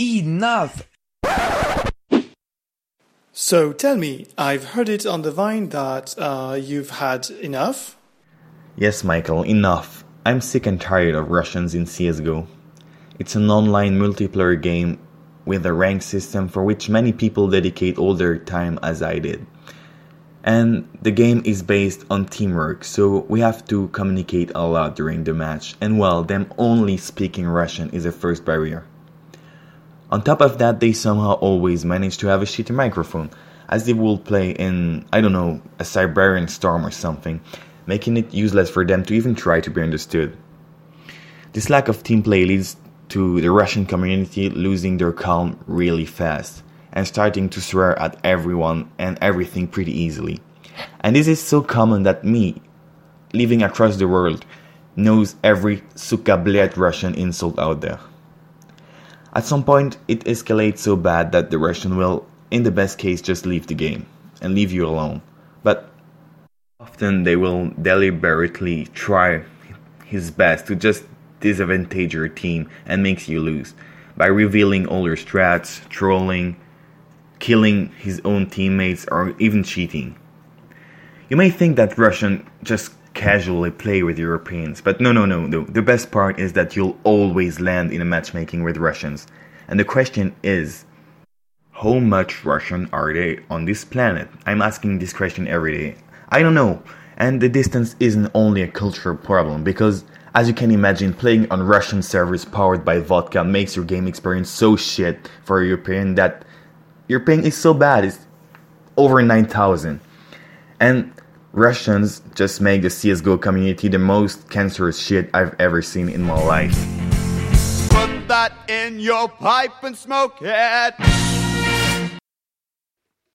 Enough! So tell me, I've heard it on the vine that uh, you've had enough? Yes, Michael, enough. I'm sick and tired of Russians in CSGO. It's an online multiplayer game with a rank system for which many people dedicate all their time as I did. And the game is based on teamwork, so we have to communicate a lot during the match, and well, them only speaking Russian is a first barrier. On top of that, they somehow always manage to have a shitty microphone, as they will play in, I don't know, a Siberian storm or something, making it useless for them to even try to be understood. This lack of team play leads to the Russian community losing their calm really fast and starting to swear at everyone and everything pretty easily. And this is so common that me, living across the world, knows every suka Russian insult out there. At some point, it escalates so bad that the Russian will, in the best case, just leave the game and leave you alone. But often they will deliberately try his best to just disadvantage your team and makes you lose by revealing all your strats, trolling, killing his own teammates, or even cheating. You may think that Russian just casually play with Europeans, but no, no, no, no. The best part is that you'll always land in a matchmaking with Russians. And the question is, how much Russian are they on this planet? I'm asking this question every day. I don't know. And the distance isn't only a cultural problem because, as you can imagine, playing on Russian servers powered by vodka makes your game experience so shit for a European that your ping is so bad, it's over 9000. And Russians just make the CSGO community the most cancerous shit I've ever seen in my life. Put that in your pipe and smoke it.